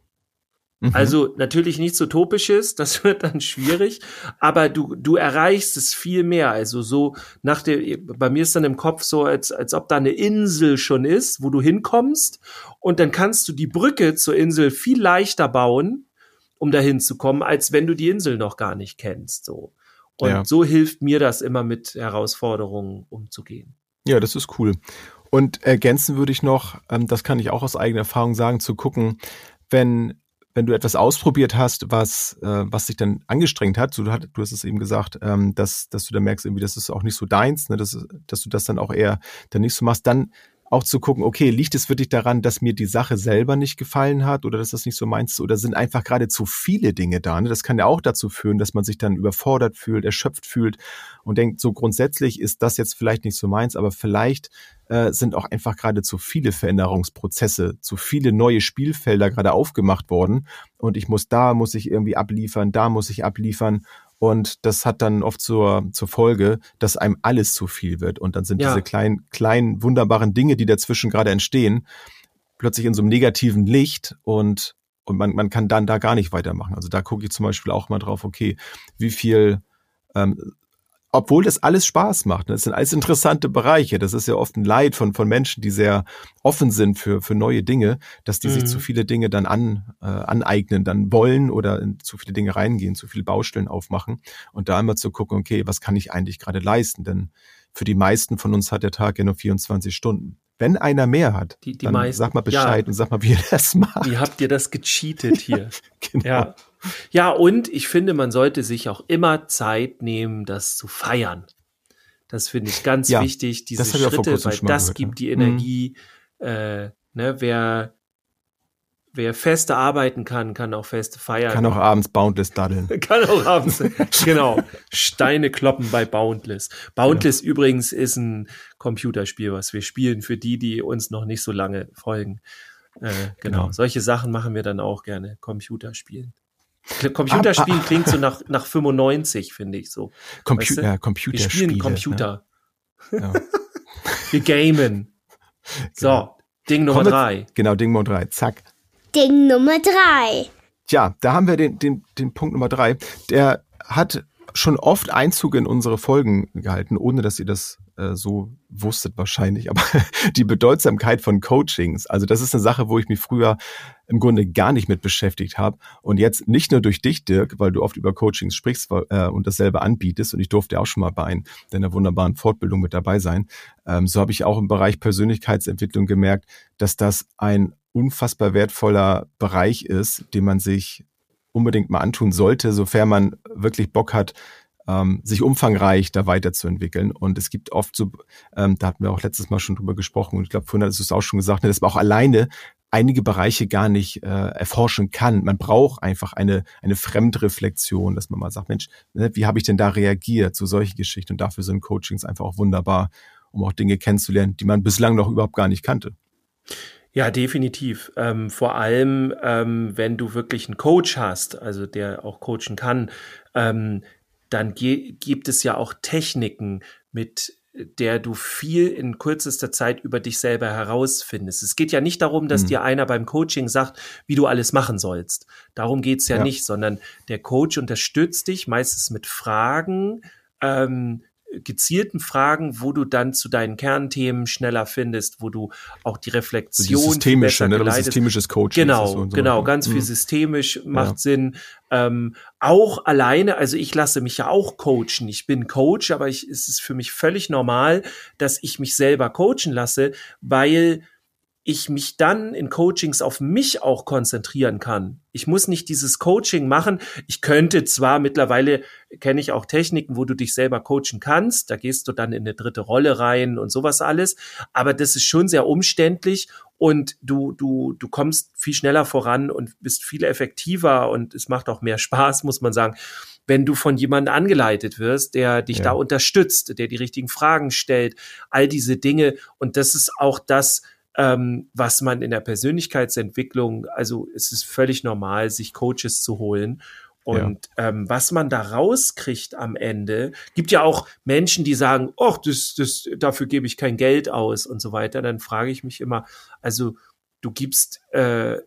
Mhm. Also natürlich nichts Utopisches, (laughs) das wird dann schwierig, aber du, du erreichst es viel mehr. Also so nach der, bei mir ist dann im Kopf so, als, als ob da eine Insel schon ist, wo du hinkommst und dann kannst du die Brücke zur Insel viel leichter bauen, um dahin zu kommen, als wenn du die Insel noch gar nicht kennst. So. Und Ja. so hilft mir das immer mit Herausforderungen umzugehen. Ja, das ist cool. Und ergänzen würde ich noch, ähm, das kann ich auch aus eigener Erfahrung sagen, zu gucken, wenn wenn du etwas ausprobiert hast, was äh, was dich dann angestrengt hat, so, du, hat, du hast es eben gesagt, ähm, dass dass du dann merkst irgendwie, das ist auch nicht so deins, ne, dass dass du das dann auch eher dann nicht so machst, dann auch zu gucken, okay, liegt es wirklich daran, dass mir die Sache selber nicht gefallen hat oder dass das nicht so meins ist oder sind einfach gerade zu viele Dinge da. Ne? Das kann ja auch dazu führen, dass man sich dann überfordert fühlt, erschöpft fühlt und denkt, so grundsätzlich ist das jetzt vielleicht nicht so meins, aber vielleicht äh, sind auch einfach gerade zu viele Veränderungsprozesse, zu viele neue Spielfelder gerade aufgemacht worden und ich muss da, muss ich irgendwie abliefern, da muss ich abliefern und das hat dann oft zur, zur Folge, dass einem alles zu viel wird. Und dann sind Ja. diese kleinen, kleinen, wunderbaren Dinge, die dazwischen gerade entstehen, plötzlich in so einem negativen Licht und, und man, man kann dann da gar nicht weitermachen. Also da gucke ich zum Beispiel auch mal drauf, okay, wie viel, ähm, obwohl das alles Spaß macht, ne, das sind alles interessante Bereiche. Das ist ja oft ein Leid von, von Menschen, die sehr offen sind für, für neue Dinge, dass die sich Mhm. zu viele Dinge dann an, äh, aneignen, dann wollen oder in zu viele Dinge reingehen, zu viele Baustellen aufmachen und da einmal zu gucken, okay, was kann ich eigentlich gerade leisten? Denn für die meisten von uns hat der Tag ja nur 24 Stunden. Wenn einer mehr hat, Die- die dann meisten, sag mal Bescheid ja. und sag mal, wie ihr das (laughs) macht. Wie habt ihr das gecheatet hier? (laughs) Genau. Ja. Ja, und ich finde, man sollte sich auch immer Zeit nehmen, das zu feiern. Das finde ich ganz Ja, wichtig, diese Schritte, weil das gehört, gibt ja. die Mhm. Energie. Äh, ne, wer, wer feste arbeiten kann, kann auch feste feiern. Kann auch abends Boundless daddeln. (laughs) Kann auch abends, genau, Steine kloppen bei Boundless. Boundless übrigens ist ein Computerspiel, was wir spielen für die, die uns noch nicht so lange folgen. Äh, genau. Genau. solche Sachen machen wir dann auch gerne, Computerspielen. Computerspielen klingt so nach, nach 95, finde ich so. Compu Weißt du? ja, Wir Computerspiele. spielen Computer. Ne? Ja. (laughs) Wir gamen. (laughs) So, Genau. Ding Nummer drei. Genau, Ding Nummer drei. Zack. Ding Nummer drei. Tja, da haben wir den, den, den Punkt Nummer drei. Der hat schon oft Einzug in unsere Folgen gehalten, ohne dass ihr das äh, so wusstet wahrscheinlich. Aber (laughs) die Bedeutsamkeit von Coachings, also das ist eine Sache, wo ich mich früher im Grunde gar nicht mit beschäftigt habe. Und jetzt nicht nur durch dich, Dirk, weil du oft über Coachings sprichst äh, und dasselbe anbietest. Und ich durfte auch schon mal bei ein, deiner wunderbaren Fortbildung mit dabei sein. Ähm, so habe ich auch im Bereich Persönlichkeitsentwicklung gemerkt, dass das ein unfassbar wertvoller Bereich ist, den man sich unbedingt mal antun sollte, sofern man wirklich Bock hat, ähm, sich umfangreich da weiterzuentwickeln. Und es gibt oft so, ähm, da hatten wir auch letztes Mal schon drüber gesprochen und ich glaube, vorhin hast du es auch schon gesagt, ne, dass man auch alleine einige Bereiche gar nicht äh, erforschen kann. Man braucht einfach eine, eine Fremdreflexion, dass man mal sagt, Mensch, ne, wie habe ich denn da reagiert zu solchen Geschichten? Und dafür sind Coachings einfach auch wunderbar, um auch Dinge kennenzulernen, die man bislang noch überhaupt gar nicht kannte. Ja, definitiv. Ähm, vor allem, ähm, wenn du wirklich einen Coach hast, also der auch coachen kann, ähm, dann gibt es ja auch Techniken, mit der du viel in kürzester Zeit über dich selber herausfindest. Es geht ja nicht darum, dass mhm. dir einer beim Coaching sagt, wie du alles machen sollst. Darum geht's ja, ja. nicht, sondern der Coach unterstützt dich meistens mit Fragen, ähm, gezielten Fragen, wo du dann zu deinen Kernthemen schneller findest, wo du auch die Reflexion so systemische, besser ne, systemisches Coaching. Genau, so so. genau, ganz viel mhm. systemisch macht ja. Sinn. Ähm, auch alleine, also ich lasse mich ja auch coachen. Ich bin Coach, aber ich, es ist für mich völlig normal, dass ich mich selber coachen lasse, weil ich mich dann in Coachings auf mich auch konzentrieren kann. Ich muss nicht dieses Coaching machen. Ich könnte zwar mittlerweile kenne ich auch Techniken, wo du dich selber coachen kannst. Da gehst du dann in eine dritte Rolle rein und sowas alles. Aber das ist schon sehr umständlich und du, du, du kommst viel schneller voran und bist viel effektiver und es macht auch mehr (laughs) Spaß, muss man sagen wenn du von jemandem angeleitet wirst, der dich ja. da unterstützt, der die richtigen Fragen stellt, all diese Dinge. Und das ist auch das, ähm, was man in der Persönlichkeitsentwicklung, also es ist völlig normal, sich Coaches zu holen. Und ja. ähm, was man da rauskriegt am Ende, gibt ja auch Menschen, die sagen, oh, das, das, dafür gebe ich kein Geld aus und so weiter. Dann frage ich mich immer, also du gibst, äh,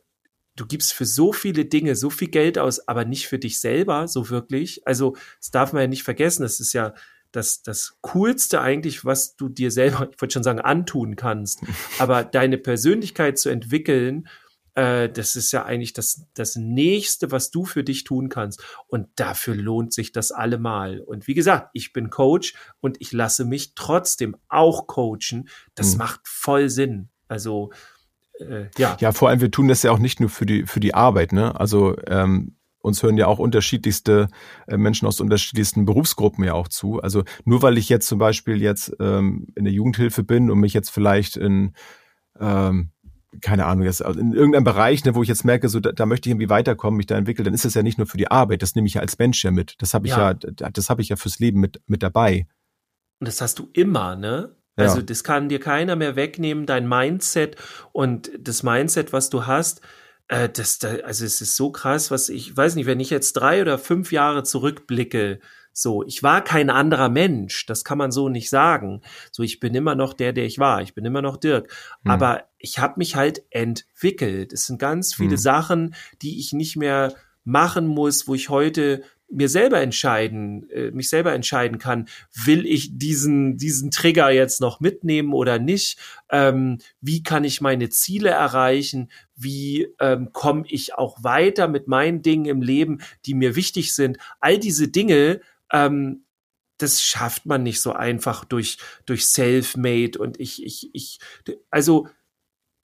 du gibst für so viele Dinge so viel Geld aus, aber nicht für dich selber, so wirklich. Also, das darf man ja nicht vergessen. Das ist ja das, das Coolste eigentlich, was du dir selber, ich wollte schon sagen, antun kannst. (laughs) Aber deine Persönlichkeit zu entwickeln, äh, das ist ja eigentlich das, das Nächste, was du für dich tun kannst. Und dafür lohnt sich das allemal. Und wie gesagt, ich bin Coach und ich lasse mich trotzdem auch coachen. Das mhm. macht voll Sinn. Also, äh, ja. Ja, vor allem, wir tun das ja auch nicht nur für die, für die Arbeit, ne? Also, ähm, uns hören ja auch unterschiedlichste äh, Menschen aus unterschiedlichsten Berufsgruppen ja auch zu. Also nur weil ich jetzt zum Beispiel jetzt ähm, in der Jugendhilfe bin und mich jetzt vielleicht in ähm, keine Ahnung, jetzt in irgendeinem Bereich, ne, wo ich jetzt merke, so da, da möchte ich irgendwie weiterkommen, mich da entwickeln, dann ist das ja nicht nur für die Arbeit, das nehme ich ja als Mensch ja mit. Das habe ich ja, ja das habe ich ja fürs Leben mit mit dabei. Und das hast du immer, ne? Also ja. das kann dir keiner mehr wegnehmen, dein Mindset und das Mindset, was du hast, äh, das, da, also es ist so krass, was ich weiß nicht, wenn ich jetzt drei oder fünf Jahre zurückblicke, so, ich war kein anderer Mensch, das kann man so nicht sagen. So, ich bin immer noch der, der ich war, ich bin immer noch Dirk. Hm. Aber ich habe mich halt entwickelt. Es sind ganz viele hm. Sachen, die ich nicht mehr machen muss, wo ich heute mir selber entscheiden, äh, mich selber entscheiden kann, will ich diesen, diesen Trigger jetzt noch mitnehmen oder nicht? Ähm, wie kann ich meine Ziele erreichen? Wie ähm, komme ich auch weiter mit meinen Dingen im Leben, die mir wichtig sind? All diese Dinge, ähm, das schafft man nicht so einfach durch, durch Self-Made und ich, ich, ich, also,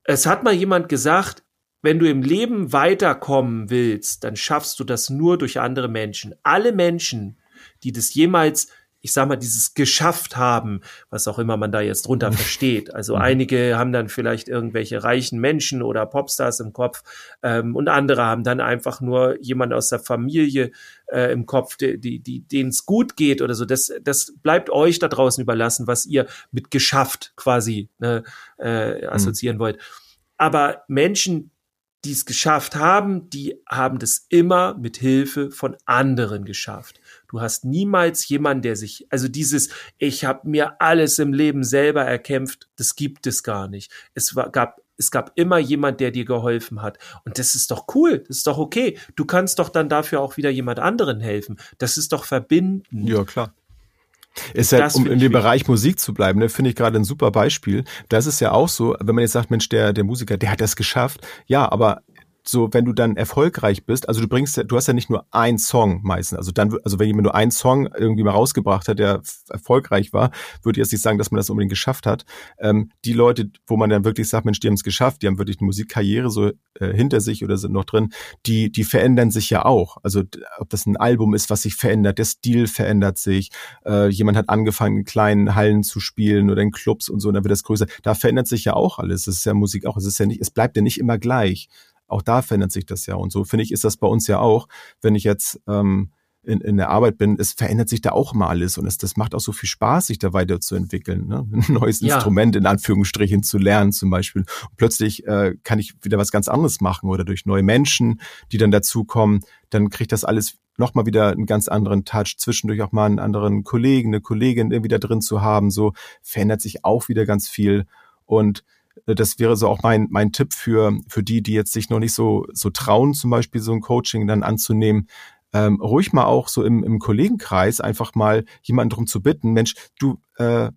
es hat mal jemand gesagt, wenn du im Leben weiterkommen willst, dann schaffst du das nur durch andere Menschen. Alle Menschen, die das jemals, ich sag mal, dieses geschafft haben, was auch immer man da jetzt drunter mhm. (laughs) versteht. Also mhm. einige haben dann vielleicht irgendwelche reichen Menschen oder Popstars im Kopf ähm, und andere haben dann einfach nur jemand aus der Familie äh, im Kopf, die, die, die denen es gut geht oder so. Das, das bleibt euch da draußen überlassen, was ihr mit geschafft quasi ne, äh, assoziieren mhm. wollt. Aber Menschen, die es geschafft haben, die haben das immer mit Hilfe von anderen geschafft. Du hast niemals jemanden, der sich, also dieses, ich habe mir alles im Leben selber erkämpft, das gibt es gar nicht. Es war, gab es gab immer jemand, der dir geholfen hat. Und das ist doch cool, das ist doch okay. Du kannst doch dann dafür auch wieder jemand anderen helfen. Das ist doch verbinden. Ja, klar. Ist ja, um in dem Bereich Musik zu bleiben, ne, finde ich gerade ein super Beispiel. Das ist ja auch so, wenn man jetzt sagt, Mensch, der, der Musiker, der hat das geschafft. Ja, aber so, wenn du dann erfolgreich bist, also du bringst, du hast ja nicht nur einen Song meistens, also dann, also wenn jemand nur einen Song irgendwie mal rausgebracht hat, der erfolgreich war, würde ich jetzt nicht sagen, dass man das unbedingt geschafft hat. Ähm, die Leute, wo man dann wirklich sagt, Mensch, die haben es geschafft, die haben wirklich eine Musikkarriere so äh, hinter sich oder sind noch drin, die, die verändern sich ja auch. Also ob das ein Album ist, was sich verändert, der Stil verändert sich, äh, jemand hat angefangen, in kleinen Hallen zu spielen oder in Clubs und so, und dann wird das größer. Da verändert sich ja auch alles. Es ist ja Musik auch, es ist ja nicht, es bleibt ja nicht immer gleich. Auch da verändert sich das ja. Und so finde ich, ist das bei uns ja auch, wenn ich jetzt ähm, in, in der Arbeit bin, es verändert sich da auch mal alles und es, das macht auch so viel Spaß, sich da weiterzuentwickeln, ne? (laughs) ein neues ja. Instrument in Anführungsstrichen zu lernen zum Beispiel. Und plötzlich äh, kann ich wieder was ganz anderes machen oder durch neue Menschen, die dann dazukommen, dann kriegt das alles nochmal wieder einen ganz anderen Touch, zwischendurch auch mal einen anderen Kollegen, eine Kollegin irgendwie da drin zu haben, so verändert sich auch wieder ganz viel und das wäre so auch mein, mein Tipp für, für die, die jetzt sich noch nicht so, so trauen, zum Beispiel so ein Coaching dann anzunehmen. Ähm, ruhig mal auch so im, im Kollegenkreis einfach mal jemanden darum zu bitten, Mensch, du, äh,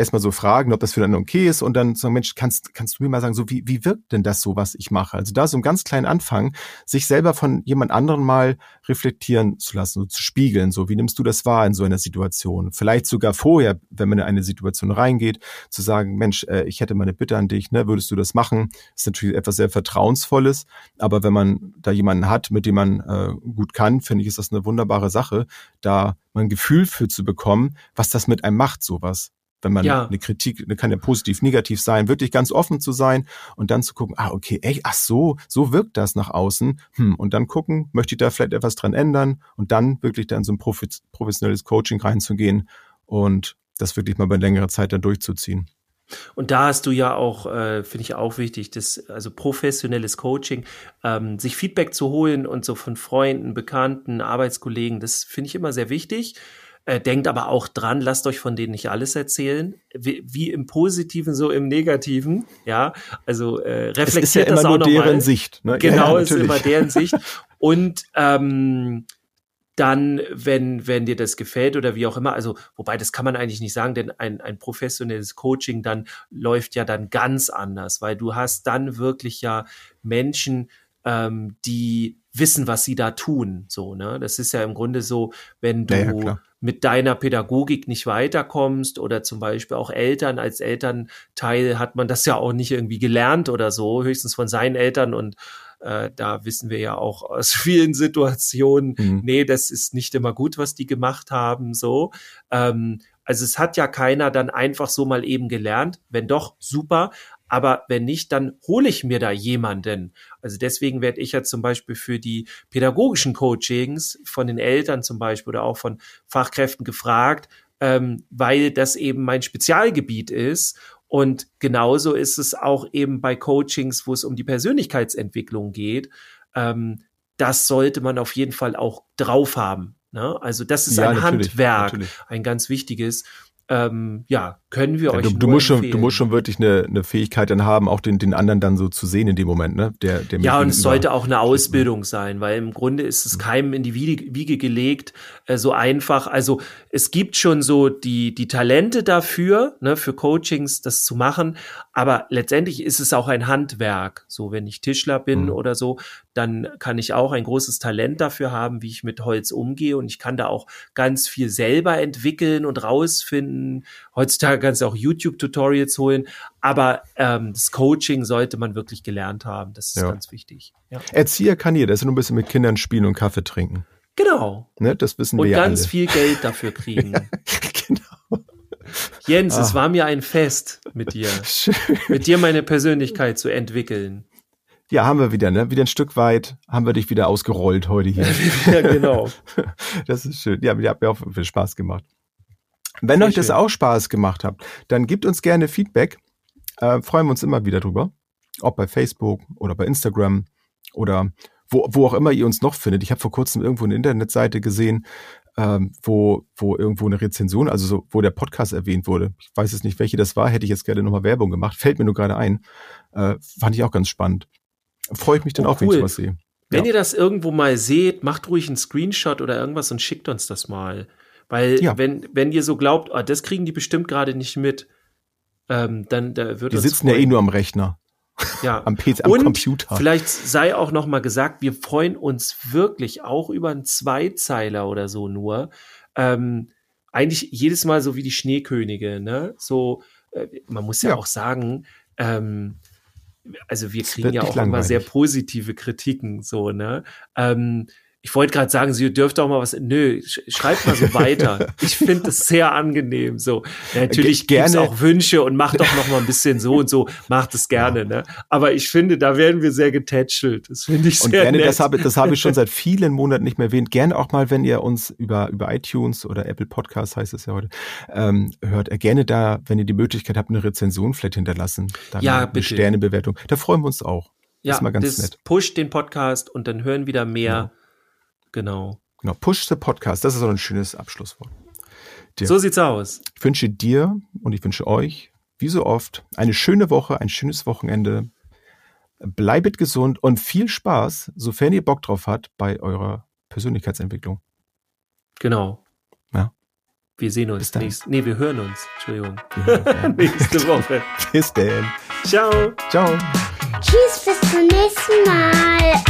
erstmal so fragen, ob das für dann okay ist und dann sagen, Mensch, kannst, kannst du mir mal sagen, so wie, wie wirkt denn das so, was ich mache? Also da so einen ganz kleinen Anfang, sich selber von jemand anderen mal reflektieren zu lassen, so zu spiegeln, so wie nimmst du das wahr in so einer Situation? Vielleicht sogar vorher, wenn man in eine Situation reingeht, zu sagen, Mensch, äh, ich hätte mal eine Bitte an dich, ne, würdest du das machen? Ist natürlich etwas sehr Vertrauensvolles, aber wenn man da jemanden hat, mit dem man äh, gut kann, finde ich, ist das eine wunderbare Sache, da mal ein Gefühl für zu bekommen, was das mit einem macht, sowas wenn man ja. eine Kritik, eine kann ja positiv, negativ sein, wirklich ganz offen zu sein und dann zu gucken, ah, okay, ey, ach so, so wirkt das nach außen. Hm, und dann gucken, möchte ich da vielleicht etwas dran ändern und dann wirklich dann so ein professionelles Coaching reinzugehen und das wirklich mal bei längerer Zeit dann durchzuziehen. Und da hast du ja auch, äh, finde ich auch wichtig, das, also professionelles Coaching, ähm, sich Feedback zu holen und so von Freunden, Bekannten, Arbeitskollegen, das finde ich immer sehr wichtig. Äh, denkt aber auch dran, lasst euch von denen nicht alles erzählen, wie, wie im Positiven, so im Negativen. Ja, also äh, reflektiert es ist ja das immer auch nur deren mal. Sicht. Ne? Genau, ja, ist immer deren Sicht. (laughs) Und ähm, dann, wenn, wenn dir das gefällt oder wie auch immer, also wobei das kann man eigentlich nicht sagen, denn ein, ein professionelles Coaching dann läuft ja dann ganz anders, weil du hast dann wirklich ja Menschen, ähm, die wissen, was sie da tun. So, ne? Das ist ja im Grunde so, wenn du ja, ja, mit deiner Pädagogik nicht weiterkommst oder zum Beispiel auch Eltern als Elternteil hat man das ja auch nicht irgendwie gelernt oder so, höchstens von seinen Eltern und äh, da wissen wir ja auch aus (laughs) vielen Situationen, mhm. nee, das ist nicht immer gut, was die gemacht haben, so. Ähm, also es hat ja keiner dann einfach so mal eben gelernt. Wenn doch, super. Aber wenn nicht, dann hole ich mir da jemanden. Also deswegen werde ich ja zum Beispiel für die pädagogischen Coachings von den Eltern zum Beispiel oder auch von Fachkräften gefragt, ähm, weil das eben mein Spezialgebiet ist. Und genauso ist es auch eben bei Coachings, wo es um die Persönlichkeitsentwicklung geht. Ähm, das sollte man auf jeden Fall auch drauf haben. Ne? Also das ist ja, ein Handwerk, natürlich. ein ganz wichtiges ähm, ja, können wir ja, euch du, du musst schon, du musst schon wirklich eine, eine Fähigkeit dann haben, auch den, den anderen dann so zu sehen in dem Moment, ne? Der, der ja, und es sollte auch eine Ausbildung sein, weil im Grunde ist es mhm. keinem in die Wiege, Wiege gelegt, äh, so einfach. Also es gibt schon so die, die Talente dafür, ne, für Coachings das zu machen, aber letztendlich ist es auch ein Handwerk. So, wenn ich Tischler bin mhm. oder so, dann kann ich auch ein großes Talent dafür haben, wie ich mit Holz umgehe und ich kann da auch ganz viel selber entwickeln und rausfinden. Heutzutage kannst du auch YouTube-Tutorials holen, aber ähm, das Coaching sollte man wirklich gelernt haben. Das ist ja. ganz wichtig. Ja. Erzieher kann jeder, das ist nur ein bisschen mit Kindern spielen und Kaffee trinken. Genau. Ne, das wissen wir und ja ganz alle. viel Geld dafür kriegen. (laughs) genau. Jens, ah. es war mir ein Fest mit dir. (laughs) Schön. Mit dir meine Persönlichkeit zu entwickeln. Ja, haben wir wieder, ne? Wieder ein Stück weit haben wir dich wieder ausgerollt heute hier. (laughs) ja, genau. Das ist schön. Ja, habt mir auch viel Spaß gemacht. Wenn Sehr euch schön. das auch Spaß gemacht hat, dann gebt uns gerne Feedback. Äh, freuen wir uns immer wieder drüber. Ob bei Facebook oder bei Instagram oder wo, wo auch immer ihr uns noch findet. Ich habe vor kurzem irgendwo eine Internetseite gesehen, ähm, wo, wo irgendwo eine Rezension, also so, wo der Podcast erwähnt wurde. Ich weiß jetzt nicht, welche das war, hätte ich jetzt gerne nochmal Werbung gemacht, fällt mir nur gerade ein. Äh, fand ich auch ganz spannend. Freue ich mich dann Oh, auch, wenn cool. ich was sehe. Wenn Ja. ihr das irgendwo mal seht, macht ruhig einen Screenshot oder irgendwas und schickt uns das mal. Weil Ja. wenn, wenn ihr so glaubt, ah, das kriegen die bestimmt gerade nicht mit, ähm, dann da wird Die sitzen ja eh freuen. nur am Rechner, ja. (laughs) am PC, am und Computer. Vielleicht sei auch noch mal gesagt, wir freuen uns wirklich auch über einen Zweizeiler oder so nur. Ähm, eigentlich jedes Mal so wie die Schneekönige, ne? So, äh, man muss ja, Ja. auch sagen, ähm, also wir kriegen ja auch immer langweilig. sehr positive Kritiken, so, ne? Ähm, ich wollte gerade sagen, Sie dürfte auch mal was. Nö, sch- schreibt mal so (laughs) weiter. Ich finde es sehr angenehm. So, ja, natürlich Ge- gerne. auch Wünsche und macht doch noch mal ein bisschen so und so. Macht es gerne, ne? Aber ich finde, da werden wir sehr getätschelt. Das finde ich Und sehr gerne, nett. das habe, das habe ich schon (laughs) seit vielen Monaten nicht mehr erwähnt. Gerne auch mal, wenn ihr uns über, über iTunes oder Apple Podcasts heißt es ja heute, ähm, hört, äh, gerne da, wenn ihr die Möglichkeit habt, eine Rezension vielleicht hinterlassen. Dann Ja, eine bitte. Sternebewertung. Da freuen wir uns auch. ja, ist mal ganz das nett. pusht den Podcast und dann hören wieder mehr. Genau. Genau. Push the Podcast. Das ist so ein schönes Abschlusswort. Ja. So sieht's aus. Ich wünsche dir und ich wünsche euch, wie so oft, eine schöne Woche, ein schönes Wochenende. Bleibet gesund und viel Spaß, sofern ihr Bock drauf habt, bei eurer Persönlichkeitsentwicklung. Genau. Ja. Wir sehen uns dann. nächst, nee, wir hören uns. Entschuldigung. Hören uns. (laughs) Nächste Woche. Bis dann. Ciao. Ciao. Tschüss, bis zum nächsten Mal.